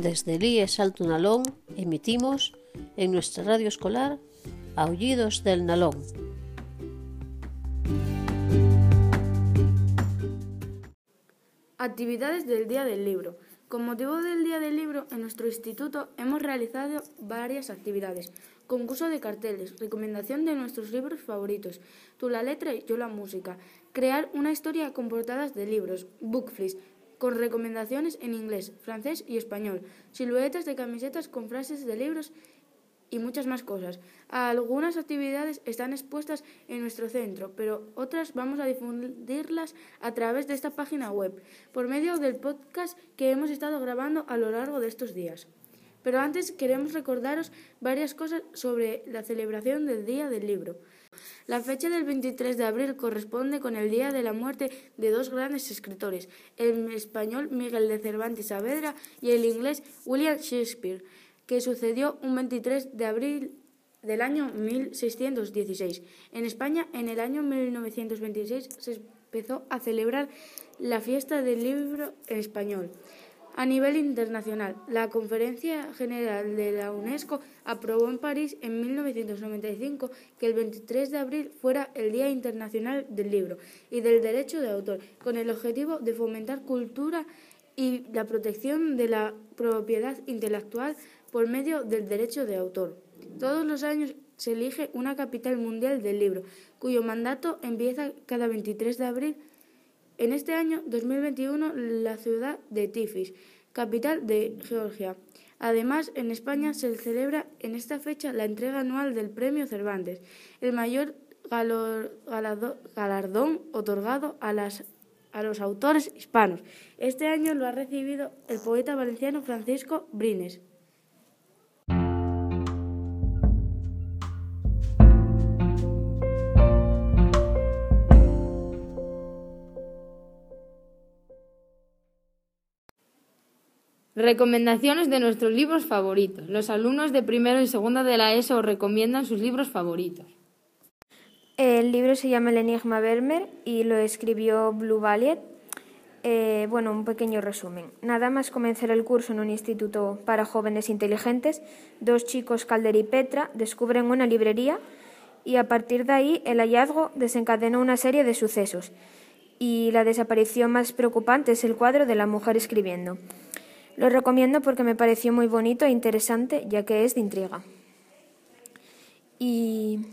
Desde el IES Alto Nalón emitimos en nuestra radio escolar Aullidos del Nalón. Actividades del Día del Libro. Con motivo del Día del Libro, en nuestro instituto hemos realizado varias actividades. Concurso de carteles, recomendación de nuestros libros favoritos, tú la letra y yo la música, crear una historia con portadas de libros, bookflies, con recomendaciones en inglés, francés y español, siluetas de camisetas con frases de libros y muchas más cosas. Algunas actividades están expuestas en nuestro centro, pero otras vamos a difundirlas a través de esta página web, por medio del podcast que hemos estado grabando a lo largo de estos días. Pero antes queremos recordaros varias cosas sobre la celebración del Día del Libro. La fecha del 23 de abril corresponde con el día de la muerte de dos grandes escritores, el español Miguel de Cervantes Saavedra y el inglés William Shakespeare que sucedió un 23 de abril del año 1616. En España, en el año 1926, se empezó a celebrar la fiesta del libro en español. A nivel internacional, la Conferencia General de la UNESCO aprobó en París en 1995 que el 23 de abril fuera el Día Internacional del Libro y del Derecho de Autor, con el objetivo de fomentar cultura y la protección de la propiedad intelectual por medio del derecho de autor. Todos los años se elige una capital mundial del libro, cuyo mandato empieza cada 23 de abril. En este año 2021, la ciudad de Tiflis, capital de Georgia. Además, en España se celebra en esta fecha la entrega anual del Premio Cervantes, el mayor galardón otorgado a, a los autores hispanos. Este año lo ha recibido el poeta valenciano Francisco Brines. Recomendaciones de nuestros libros favoritos. Los alumnos de primero y segundo de la ESO recomiendan sus libros favoritos. El libro se llama El Enigma Vermeer y lo escribió Blue Valier. Eh, bueno, un pequeño resumen. Nada más comenzar el curso en un instituto para jóvenes inteligentes, dos chicos, Calder y Petra, descubren una librería y a partir de ahí el hallazgo desencadena una serie de sucesos. Y la desaparición más preocupante es el cuadro de la mujer escribiendo. Lo recomiendo porque me pareció muy bonito e interesante, ya que es de intriga. Y,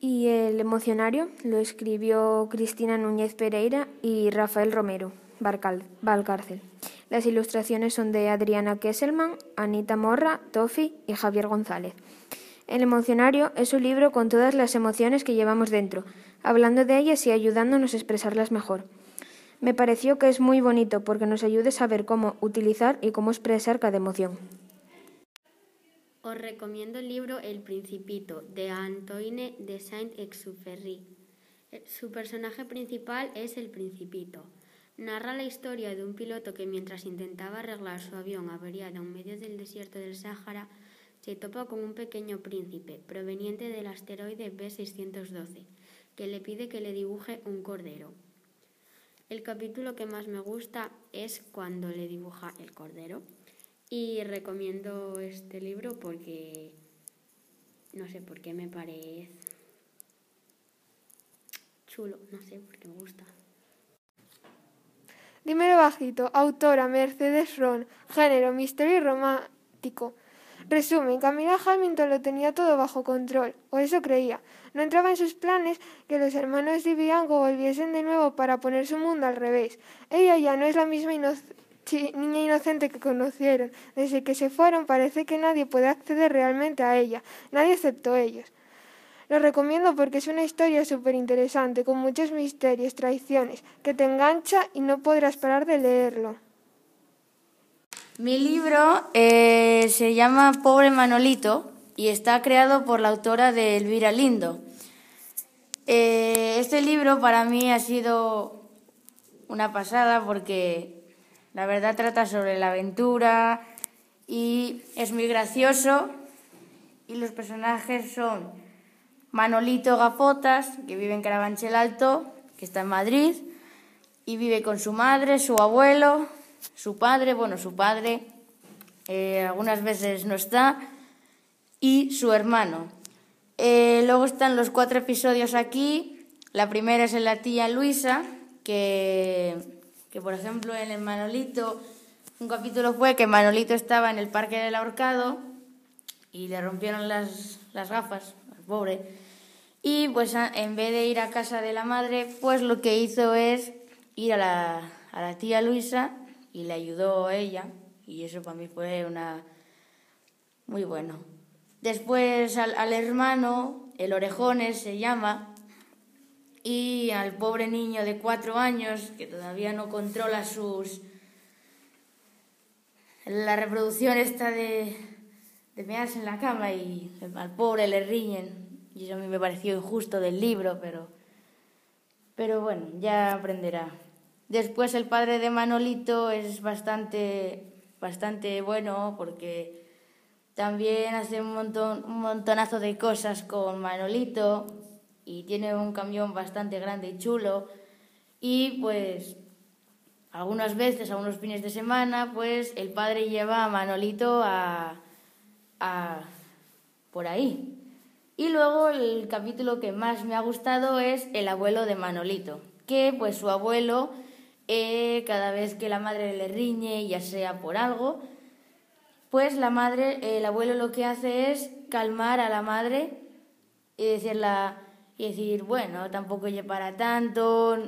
y el emocionario lo escribió Cristina Núñez Pereira y Rafael Romero Valcárcel. Las ilustraciones son de Adriana Kesselman, Anita Morra, Tofi y Javier González. El emocionario es un libro con todas las emociones que llevamos dentro, hablando de ellas y ayudándonos a expresarlas mejor. Me pareció que es muy bonito porque nos ayuda a saber cómo utilizar y cómo expresar cada emoción. Os recomiendo el libro El Principito de Antoine de Saint-Exupéry. Su personaje principal es el Principito. Narra la historia de un piloto que mientras intentaba arreglar su avión averiado en medio del desierto del Sáhara, se topa con un pequeño príncipe proveniente del asteroide B612, que le pide que le dibuje un cordero. El capítulo que más me gusta es cuando le dibuja el cordero. Y recomiendo este libro porque no sé por qué me parece chulo, no sé por qué me gusta. Dímelo bajito, autora Mercedes Ron, género, misterio romántico. Resumen, Camila Hamilton lo tenía todo bajo control, o eso creía. No entraba en sus planes que los hermanos Diviango volviesen de nuevo para poner su mundo al revés. Ella ya no es la misma niña inocente que conocieron. Desde que se fueron parece que nadie puede acceder realmente a ella, nadie excepto ellos. Lo recomiendo porque es una historia súper interesante, con muchos misterios, traiciones, que te engancha y no podrás parar de leerlo. Mi libro eh, se llama Pobre Manolito y está creado por la autora de Elvira Lindo. Eh, este libro para mí ha sido una pasada porque la verdad trata sobre la aventura y es muy gracioso y los personajes son Manolito Gafotas, que vive en Carabanchel Alto, que está en Madrid, y vive con su madre, su abuelo, su padre, bueno, su padre eh, algunas veces no está, y su hermano. Eh, luego están los cuatro episodios aquí. La primera es en la tía Luisa, que, que por ejemplo en el Manolito, un capítulo fue que Manolito estaba en el parque del ahorcado y le rompieron las, las gafas, pobre. Y pues en vez de ir a casa de la madre, pues lo que hizo es ir a la, a la tía Luisa y le ayudó ella. Y eso para mí fue una muy bueno. Después al, al hermano, el Orejones se llama, y al pobre niño de cuatro años que todavía no controla sus la reproducción esta de, de mearse en la cama y al pobre le riñen y eso a mí me pareció injusto del libro pero pero bueno ya aprenderá después el padre de Manolito es bastante bastante bueno porque también hace un montón un montonazo de cosas con Manolito y tiene un camión bastante grande y chulo y pues algunas veces, algunos fines de semana, pues el padre lleva a Manolito a, a por ahí. Y luego el capítulo que más me ha gustado es el abuelo de Manolito, que pues su abuelo eh, cada vez que la madre le riñe, ya sea por algo, pues la madre, el abuelo lo que hace es calmar a la madre y decirla y decir, bueno, tampoco lle para tanto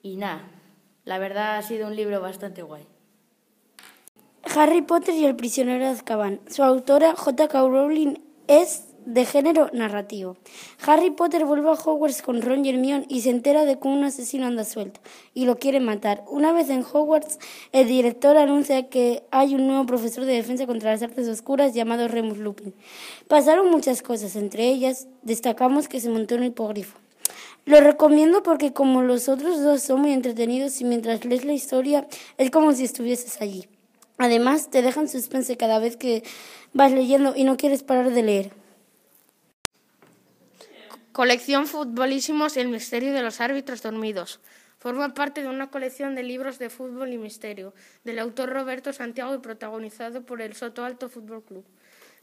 y nada. La verdad ha sido un libro bastante guay. Harry Potter y el prisionero de Azkaban. Su autora J.K. Rowling es de género narrativo. Harry Potter vuelve a Hogwarts con Ron y Hermione y se entera de que un asesino anda suelto y lo quiere matar. Una vez en Hogwarts, el director anuncia que hay un nuevo profesor de defensa contra las artes oscuras llamado Remus Lupin. Pasaron muchas cosas, entre ellas destacamos que se montó un hipogrifo. Lo recomiendo porque como los otros dos son muy entretenidos y mientras lees la historia es como si estuvieses allí. Además, te dejan suspense cada vez que vas leyendo y no quieres parar de leer. Colección Futbolísimos el misterio de los árbitros dormidos. Forma parte de una colección de libros de fútbol y misterio, del autor Roberto Santiago y protagonizado por el Soto Alto Fútbol Club.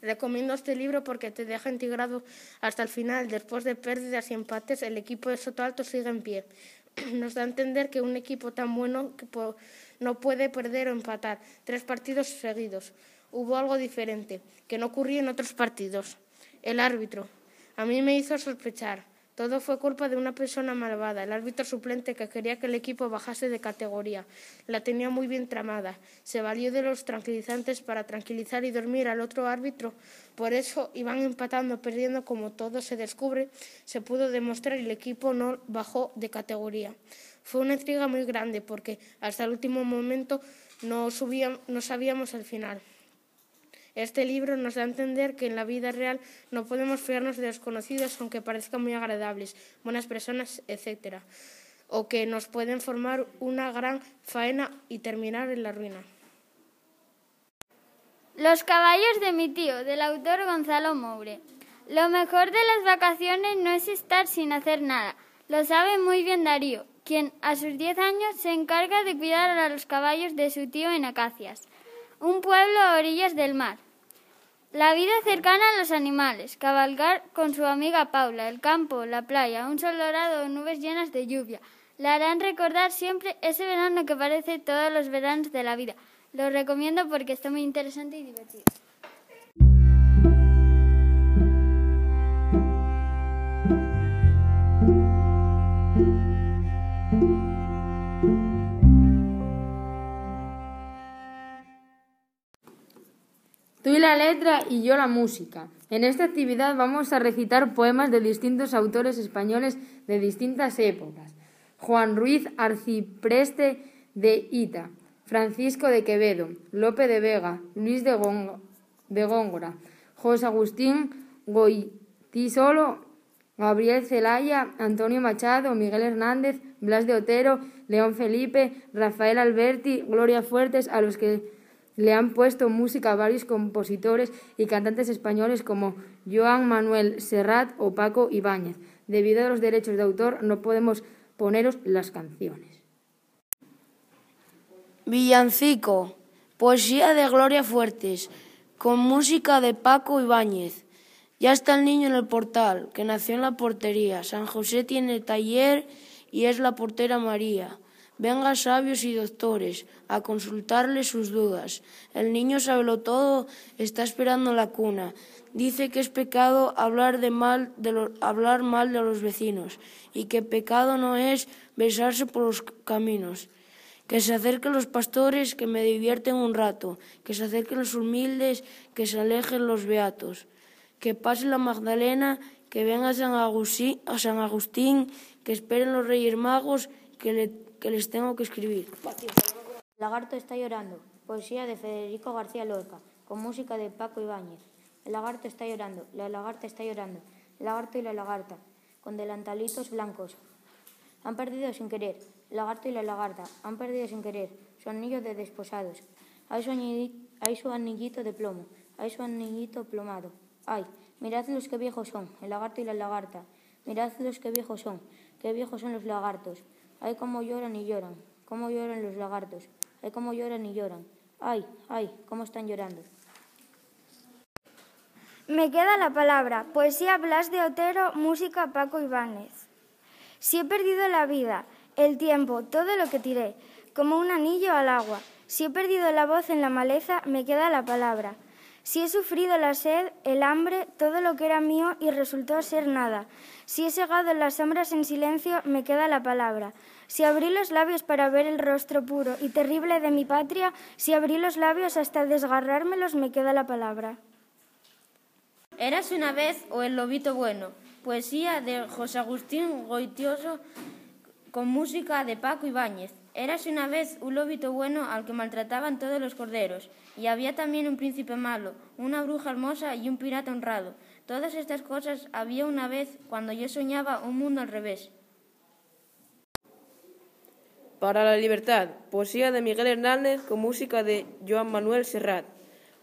Recomiendo este libro porque te deja integrado hasta el final. Después de pérdidas y empates, el equipo de Soto Alto sigue en pie. Nos da a entender que un equipo tan bueno no puede perder o empatar tres partidos seguidos. Hubo algo diferente, que no ocurría en otros partidos. El árbitro. A mí me hizo sospechar. Todo fue culpa de una persona malvada, el árbitro suplente que quería que el equipo bajase de categoría. La tenía muy bien tramada. Se valió de los tranquilizantes para tranquilizar y dormir al otro árbitro. Por eso iban empatando, perdiendo, como todo se descubre, se pudo demostrar y el equipo no bajó de categoría. Fue una intriga muy grande porque hasta el último momento no, sabíamos el final. Este libro nos da a entender que en la vida real no podemos fiarnos de desconocidos aunque parezcan muy agradables, buenas personas, etc. O que nos pueden formar una gran faena y terminar en la ruina. Los caballos de mi tío, del autor Gonzalo Moure. Lo mejor de las vacaciones no es estar sin hacer nada. Lo sabe muy bien Darío, quien a sus 10 años se encarga de cuidar a los caballos de su tío en Acacias, un pueblo a orillas del mar. La vida cercana a los animales, cabalgar con su amiga Paula, el campo, la playa, un sol dorado nubes llenas de lluvia. La harán recordar siempre ese verano que parece todos los veranos de la vida. Lo recomiendo porque está muy interesante y divertido. Tú y la letra y yo la música. En esta actividad vamos a recitar poemas de distintos autores españoles de distintas épocas. Juan Ruiz Arcipreste de Ita, Francisco de Quevedo, Lope de Vega, Luis de, Góngora, José Agustín Goitisolo, Gabriel Celaya, Antonio Machado, Miguel Hernández, Blas de Otero, León Felipe, Rafael Alberti, Gloria Fuertes, a los que le han puesto música a varios compositores y cantantes españoles como Joan Manuel Serrat o Paco Ibáñez. Debido a los derechos de autor no podemos poneros las canciones. Villancico. Poesía de Gloria Fuertes, con música de Paco Ibáñez. Ya está el niño en el portal, que nació en la portería. San José tiene taller y es la portera María. Venga sabios y doctores a consultarle sus dudas. El niño lo todo, está esperando la cuna. Dice que es pecado hablar, de mal de hablar mal de los vecinos y que pecado no es besarse por los caminos. Que se acerquen los pastores, que me divierten un rato. Que se acerquen los humildes, que se alejen los beatos. Que pase la Magdalena, que venga a San Agustín, que esperen los Reyes Magos, que le que les tengo que escribir. Lagarto está llorando. Poesía de Federico García Lorca, con música de Paco Ibáñez. El lagarto está llorando, la lagarta está llorando. El lagarto y la lagarta, con delantalitos blancos. Han perdido sin querer. El lagarto y la lagarta han perdido sin querer su anillo de desposados. Hay su, anillito, hay su anillito de plomo, hay su anillito plomado. Ay, mirad los que viejos son, el lagarto y la lagarta. Mirad los que viejos son, qué viejos son los lagartos. Ay, cómo lloran y lloran, cómo lloran los lagartos. Ay, cómo lloran y lloran. Ay, ay, cómo están llorando. Me queda la palabra. Poesía Blas de Otero, música Paco Ibáñez. Si he perdido la vida, el tiempo, todo lo que tiré, como un anillo al agua. Si he perdido la voz en la maleza, me queda la palabra. Si he sufrido la sed, el hambre, todo lo que era mío y resultó ser nada. Si he segado las sombras en silencio, me queda la palabra. Si abrí los labios para ver el rostro puro y terrible de mi patria, si abrí los labios hasta desgarrármelos, me queda la palabra. Eras una vez o el lobito bueno. Poesía de José Agustín Goitioso con música de Paco Ibáñez. Érase una vez un lobito bueno al que maltrataban todos los corderos, y había también un príncipe malo, una bruja hermosa y un pirata honrado. Todas estas cosas había una vez cuando yo soñaba un mundo al revés. Para la libertad, poesía de Miguel Hernández con música de Joan Manuel Serrat.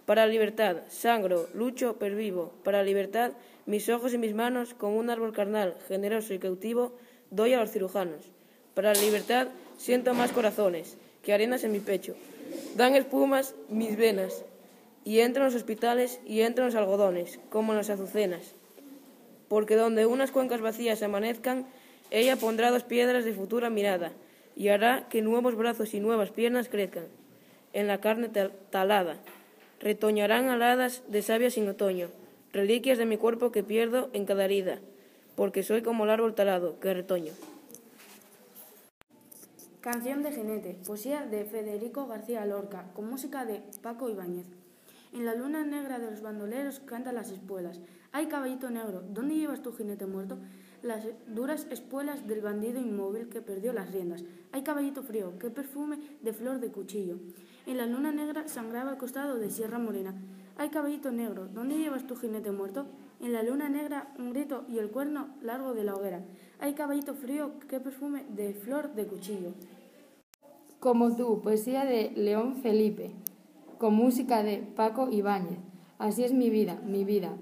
Para la libertad, sangro, lucho, pervivo. Para la libertad, mis ojos y mis manos, como un árbol carnal, generoso y cautivo, doy a los cirujanos. Para la libertad, Siento más corazones que arenas en mi pecho. Dan espumas mis venas. Y entro en los hospitales y entro en los algodones, como en las azucenas. Porque donde unas cuencas vacías amanezcan, ella pondrá dos piedras de futura mirada y hará que nuevos brazos y nuevas piernas crezcan en la carne talada. Retoñarán aladas de savia sin otoño, reliquias de mi cuerpo que pierdo en cada herida, porque soy como el árbol talado que retoño. Canción de Jinete, poesía de Federico García Lorca, con música de Paco Ibáñez. En la luna negra de los bandoleros cantan las espuelas. Ay, caballito negro, ¿dónde llevas tu jinete muerto? Las duras espuelas del bandido inmóvil que perdió las riendas. Ay, caballito frío, qué perfume de flor de cuchillo. En la luna negra sangraba el costado de Sierra Morena. Ay, caballito negro, ¿dónde llevas tu jinete muerto? En la luna negra un grito y el cuerno largo de la hoguera. Ay, caballito frío, qué perfume de flor de cuchillo. Como tú, poesía de León Felipe, con música de Paco Ibáñez. Así es mi vida, mi vida,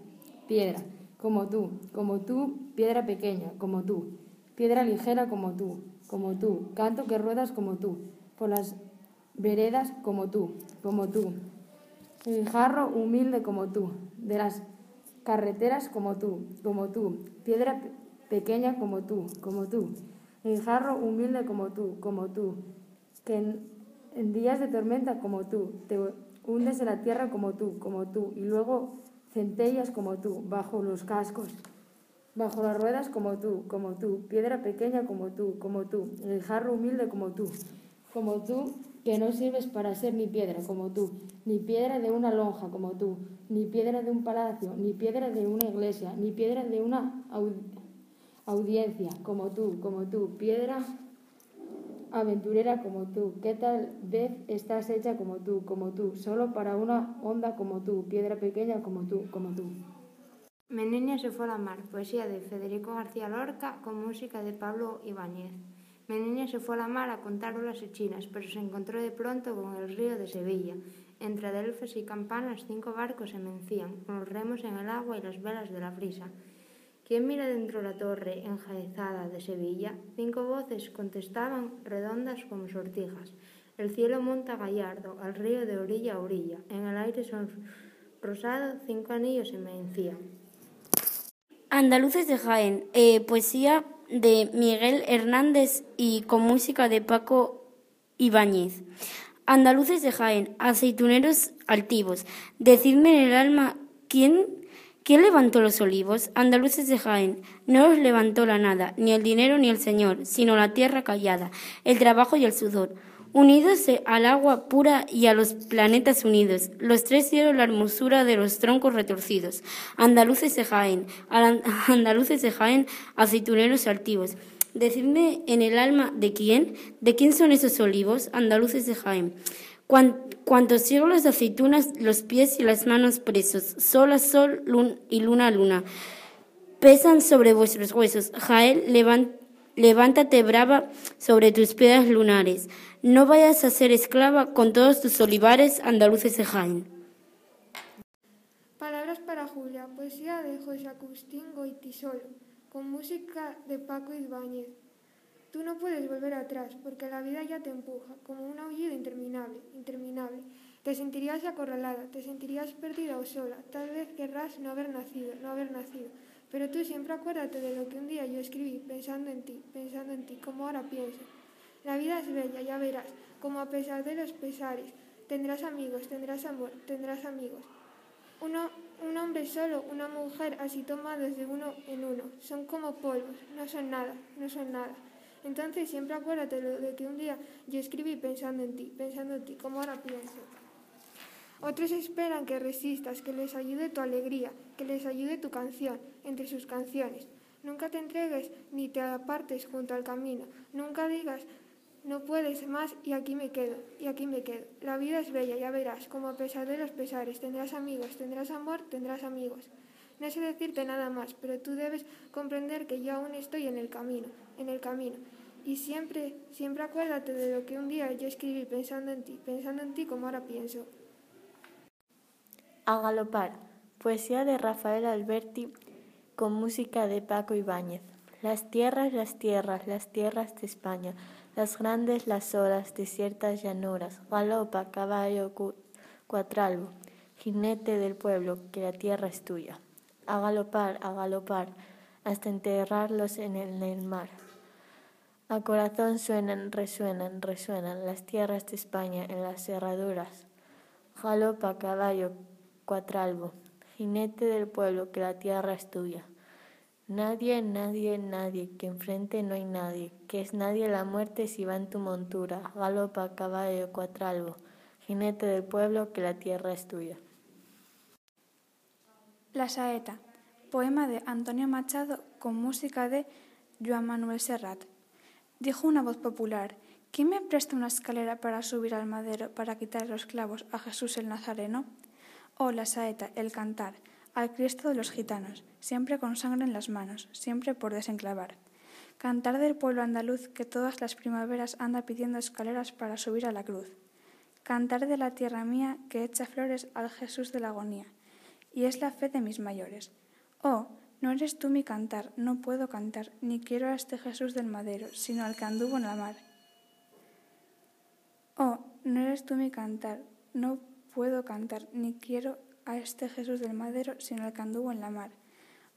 piedra, como tú, como tú, piedra pequeña, como tú, piedra ligera como tú, como tú, canto que ruedas como tú, por las veredas como tú, como tú, jarro humilde como tú, de las carreteras como tú, como tú, piedra pequeña como tú, como tú, jarro humilde como tú, como tú, que en, días de tormenta como tú, te hundes en la tierra como tú, como tú, y luego centellas como tú, bajo los cascos, bajo las ruedas como tú, como tú, piedra pequeña como tú, como tú, el jarro humilde como tú, como tú, que no sirves para ser ni piedra como tú, ni piedra de una lonja como tú, ni piedra de un palacio, ni piedra de una iglesia, ni piedra de una audiencia como tú, como tú, piedra aventurera como tú, ¿qué tal vez estás hecha como tú, como tú, solo para una onda como tú, piedra pequeña como tú, como tú? Menenia se fue a la mar, poesía de Federico García Lorca con música de Pablo Ibáñez. Menenia se fue a la mar a contar olas chinas, pero se encontró de pronto con el río de Sevilla. Entre adelfes y campanas cinco barcos se mencían, con los remos en el agua y las velas de la brisa. ¿Quién mira dentro la torre enjaezada de Sevilla? Cinco voces contestaban redondas como sortijas. El cielo monta gallardo, al río de orilla a orilla. En el aire son rosado, cinco anillos se me encían. Andaluces de Jaén, eh, poesía de Miguel Hernández y con música de Paco Ibáñez. Andaluces de Jaén, aceituneros altivos, decidme en el alma quién, quién levantó los olivos. Andaluces de Jaén, no los levantó la nada, ni el dinero ni el Señor, sino la tierra callada, el trabajo y el sudor unidos al agua pura y a los planetas unidos. Los tres dieron la hermosura de los troncos retorcidos. Andaluces de Jaén, andaluces de Jaén, aceituneros altivos. Decidme en el alma de quién, de quién son esos olivos, andaluces de Jaén. Cuantos siglos de aceitunas, los pies y las manos presos, sol a sol y luna a luna, pesan sobre vuestros huesos. Jaén, levántate brava sobre tus piedras lunares. No vayas a ser esclava con todos tus olivares andaluces de Jaén. Palabras para Julia, poesía de José Agustín Goitisolo, con música de Paco Ibáñez. Tú no puedes volver atrás, porque la vida ya te empuja, como un aullido interminable, interminable. Te sentirías acorralada, te sentirías perdida o sola, tal vez querrás no haber nacido, no haber nacido. Pero tú siempre acuérdate de lo que un día yo escribí, pensando en ti, pensando en ti, como ahora pienso. La vida es bella, ya verás, como a pesar de los pesares, tendrás amigos, tendrás amor, tendrás amigos. Uno, un hombre solo, una mujer así tomados de uno en uno, son como polvos, no son nada, no son nada. Entonces siempre acuérdate de que un día yo escribí pensando en ti, pensando en ti, como ahora pienso. Otros esperan que resistas, que les ayude tu alegría, que les ayude tu canción, entre sus canciones. Nunca te entregues ni te apartes junto al camino. Nunca digas no puedes más y aquí me quedo, y aquí me quedo. La vida es bella, ya verás, como a pesar de los pesares, tendrás amigos, tendrás amor, tendrás amigos. No sé decirte nada más, pero tú debes comprender que yo aún estoy en el camino, en el camino. Y siempre, siempre acuérdate de lo que un día yo escribí pensando en ti, pensando en ti como ahora pienso. A galopar, poesía de Rafael Alberti con música de Paco Ibáñez. Las tierras, las tierras, las tierras de España las grandes, las olas, desiertas llanuras, galopa, caballo, cuatralbo, jinete del pueblo, que la tierra es tuya. A galopar, a galopar, hasta enterrarlos en el, en el mar. A corazón suenan, resuenan, resuenan las tierras de España en las cerraduras. Galopa, caballo, cuatralbo, jinete del pueblo, que la tierra es tuya. Nadie, nadie, nadie, que enfrente no hay nadie, que es nadie la muerte si va en tu montura, galopa, caballo, cuatralbo, jinete del pueblo, que la tierra es tuya. La saeta, poema de Antonio Machado con música de Joan Manuel Serrat. Dijo una voz popular, ¿quién me presta una escalera para subir al madero para quitar los clavos a Jesús el Nazareno? Oh, la saeta, el cantar, al Cristo de los gitanos, siempre con sangre en las manos, siempre por desenclavar. Cantar del pueblo andaluz que todas las primaveras anda pidiendo escaleras para subir a la cruz. Cantar de la tierra mía que echa flores al Jesús de la agonía, y es la fe de mis mayores. Oh, no eres tú mi cantar, no puedo cantar, ni quiero a este Jesús del madero, sino al que anduvo en la mar. Oh, no eres tú mi cantar, no puedo cantar, ni quiero a este Jesús del madero, sino al que anduvo en la mar.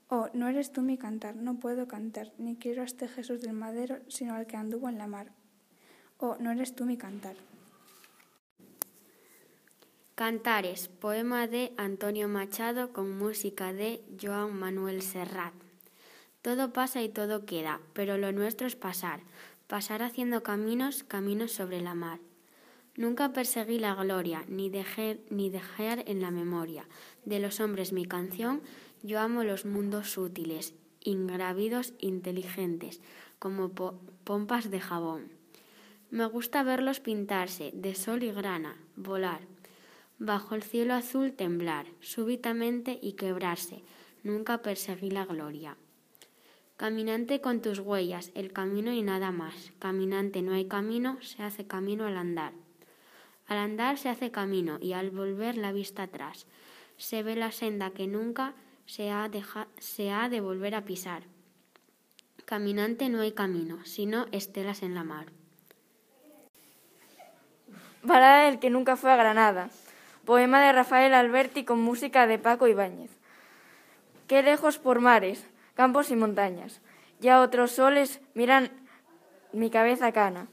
Oh, no eres tú mi cantar, no puedo cantar, ni quiero a este Jesús del madero, sino al que anduvo en la mar. Oh, no eres tú mi cantar. Cantares, poema de Antonio Machado con música de Joan Manuel Serrat. Todo pasa y todo queda, pero lo nuestro es pasar, pasar haciendo caminos, caminos sobre la mar. Nunca perseguí la gloria, ni dejé, ni dejar en la memoria de los hombres mi canción. Yo amo los mundos sutiles, ingravidos, inteligentes, como pompas de jabón. Me gusta verlos pintarse de sol y grana, volar, bajo el cielo azul temblar, súbitamente y quebrarse. Nunca perseguí la gloria. Caminante con tus huellas, el camino y nada más. Caminante no hay camino, se hace camino al andar. Al andar se hace camino y al volver la vista atrás se ve la senda que nunca se ha, se ha de volver a pisar. Caminante no hay camino, sino estelas en la mar. Balada del que nunca fue a Granada. Poema de Rafael Alberti con música de Paco Ibáñez. Qué lejos por mares, campos y montañas. Ya otros soles miran mi cabeza cana.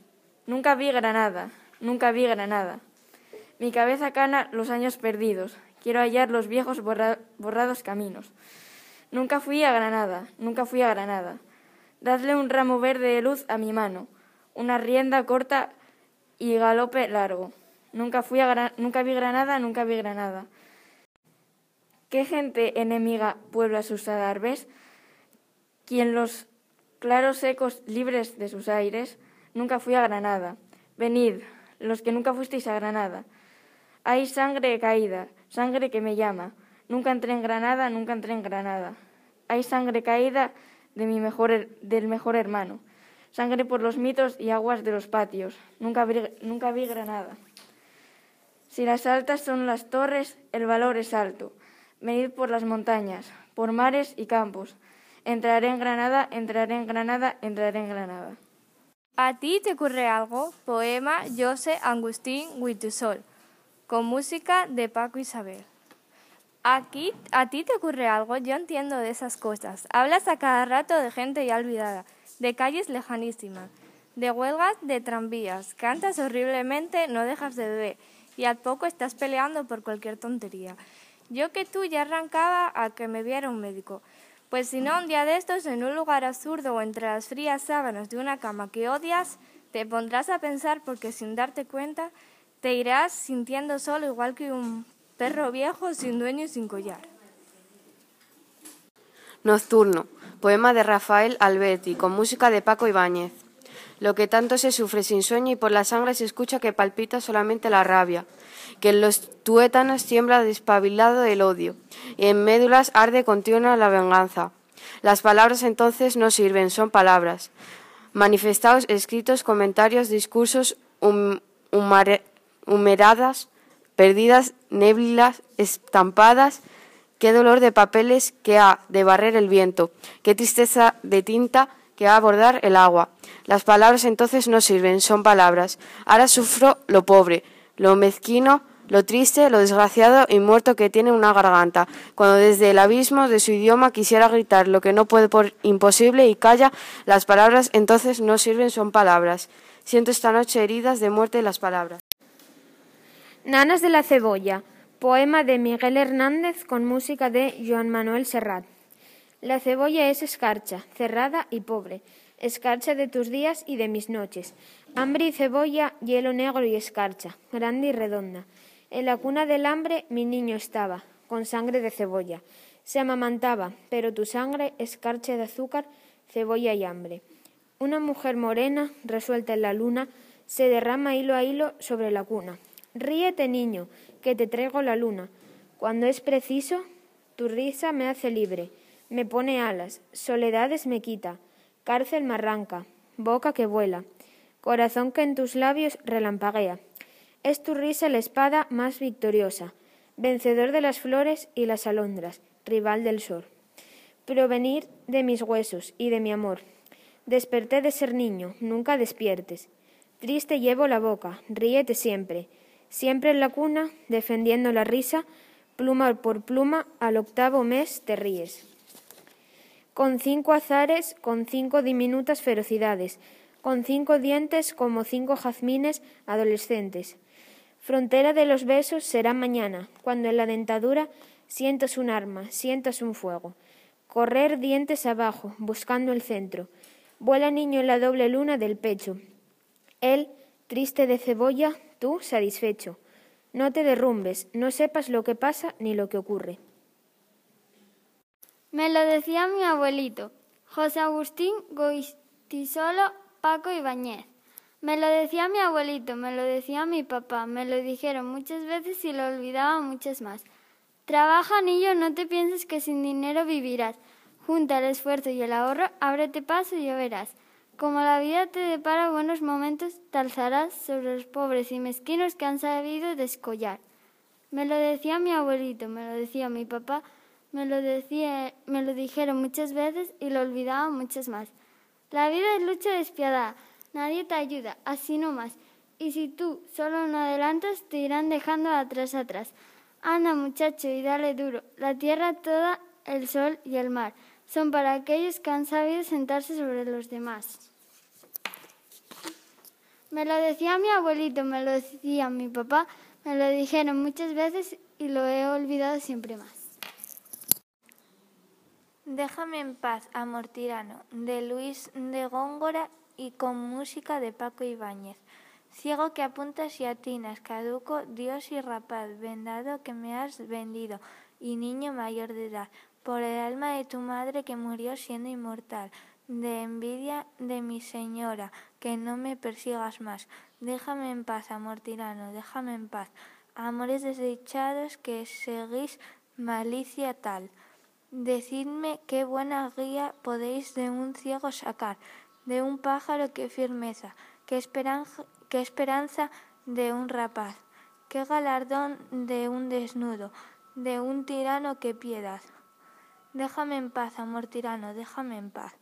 Nunca vi Granada, nunca vi Granada. Mi cabeza cana los años perdidos. Quiero hallar los viejos borrados caminos. Nunca fui a Granada, nunca fui a Granada. Dadle un ramo verde de luz a mi mano, una rienda corta y galope largo. Nunca fui a nunca vi Granada, nunca vi Granada. ¿Qué gente enemiga puebla sus adarves? Quien los claros ecos libres de sus aires, nunca fui a Granada. Venid, los que nunca fuisteis a Granada. Hay sangre caída, sangre que me llama. Nunca entré en Granada, nunca entré en Granada. Hay sangre caída de mi mejor, del mejor hermano. Sangre por los mitos y aguas de los patios. Nunca vi, nunca vi Granada. Si las altas son las torres, el valor es alto. Venid por las montañas, por mares y campos. Entraré en Granada, entraré en Granada, entraré en Granada. ¿A ti te ocurre algo? Poema José Agustín Huitusol, con música de Paco Isabel. Aquí, ¿A ti te ocurre algo? Yo entiendo de esas cosas. Hablas a cada rato de gente ya olvidada, de calles lejanísimas, de huelgas de tranvías. Cantas horriblemente, no dejas de beber y al poco estás peleando por cualquier tontería. Yo que tú ya arrancaba a que me viera un médico. Pues si no, un día de estos, en un lugar absurdo o entre las frías sábanas de una cama que odias, te pondrás a pensar porque sin darte cuenta te irás sintiendo solo igual que un perro viejo sin dueño y sin collar. Nocturno, poema de Rafael Alberti, con música de Paco Ibáñez. Lo que tanto se sufre sin sueño y por la sangre se escucha que palpita solamente la rabia, que en los tuétanos tiembla despabilado el odio, y en médulas arde continua la venganza. Las palabras entonces no sirven, son palabras. Manifestados, escritos, comentarios, discursos, humeradas, perdidas, néblilas, estampadas, qué dolor de papeles que ha de barrer el viento, qué tristeza de tinta que ha a abordar el agua. Las palabras entonces no sirven, son palabras. Ahora sufro lo pobre, lo mezquino, lo triste, lo desgraciado y muerto que tiene una garganta, cuando desde el abismo de su idioma quisiera gritar lo que no puede por imposible y calla, las palabras entonces no sirven, son palabras. Siento esta noche heridas de muerte las palabras. Nanas de la cebolla, poema de Miguel Hernández con música de Joan Manuel Serrat. La cebolla es escarcha, cerrada y pobre, escarcha de tus días y de mis noches. Hambre y cebolla, hielo negro y escarcha, grande y redonda. En la cuna del hambre mi niño estaba, con sangre de cebolla. Se amamantaba, pero tu sangre, escarcha de azúcar, cebolla y hambre. Una mujer morena, resuelta en la luna, se derrama hilo a hilo sobre la cuna. Ríete, niño, que te traigo la luna. Cuando es preciso, tu risa me hace libre, me pone alas, soledades me quita, cárcel me arranca, boca que vuela, corazón que en tus labios relampaguea. Es tu risa la espada más victoriosa, vencedor de las flores y las alondras, rival del sol. Provenir de mis huesos y de mi amor. Desperté de ser niño, nunca despiertes. Triste llevo la boca, ríete siempre. Siempre en la cuna, defendiendo la risa, pluma por pluma, al octavo mes te ríes. Con cinco azares, con cinco diminutas ferocidades, con cinco dientes como cinco jazmines adolescentes. Frontera de los besos será mañana, cuando en la dentadura sientas un arma, sientas un fuego. Correr dientes abajo, buscando el centro. Vuela niño en la doble luna del pecho. Él, triste de cebolla, tú satisfecho. No te derrumbes, no sepas lo que pasa ni lo que ocurre. Me lo decía mi abuelito, José Agustín Goistisolo Paco Ibáñez. Me lo decía mi abuelito, me lo decía mi papá, me lo dijeron muchas veces y lo olvidaba muchas más. Trabaja, niño, no te pienses que sin dinero vivirás. Junta el esfuerzo y el ahorro, ábrete paso y ya verás. Como la vida te depara buenos momentos, te alzarás sobre los pobres y mezquinos que han sabido descollar. Me lo decía mi abuelito, me lo decía mi papá, me lo, decía, me lo dijeron muchas veces y lo olvidaba muchas más. La vida es lucha despiadada. Nadie te ayuda, así no más. Y si tú solo no adelantas, te irán dejando atrás atrás. Anda, muchacho, y dale duro. La tierra toda, el sol y el mar son para aquellos que han sabido sentarse sobre los demás. Me lo decía mi abuelito, me lo decía mi papá, me lo dijeron muchas veces y lo he olvidado siempre más. Déjame en paz, amor tirano, de Luis de Góngora y con música de Paco Ibáñez. Ciego que apuntas y atinas, caduco, Dios y rapaz, vendado que me has vendido, y niño mayor de edad, por el alma de tu madre que murió siendo inmortal, de envidia de mi señora, que no me persigas más. Déjame en paz, amor tirano, déjame en paz. Amores desdichados que seguís malicia tal. Decidme qué buena guía podéis de un ciego sacar, de un pájaro qué firmeza, qué esperanza, qué esperanza de un rapaz, qué galardón de un desnudo, de un tirano qué piedad. Déjame en paz, amor tirano, déjame en paz.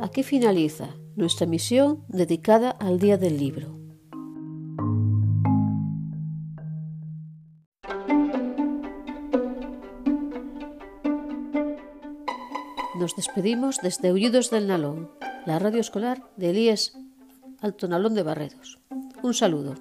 Aquí finaliza nuestra misión dedicada al Día del Libro. Nos despedimos desde Aullidos del Nalón, la radio escolar de Elías Alto Nalón de Barredos. Un saludo.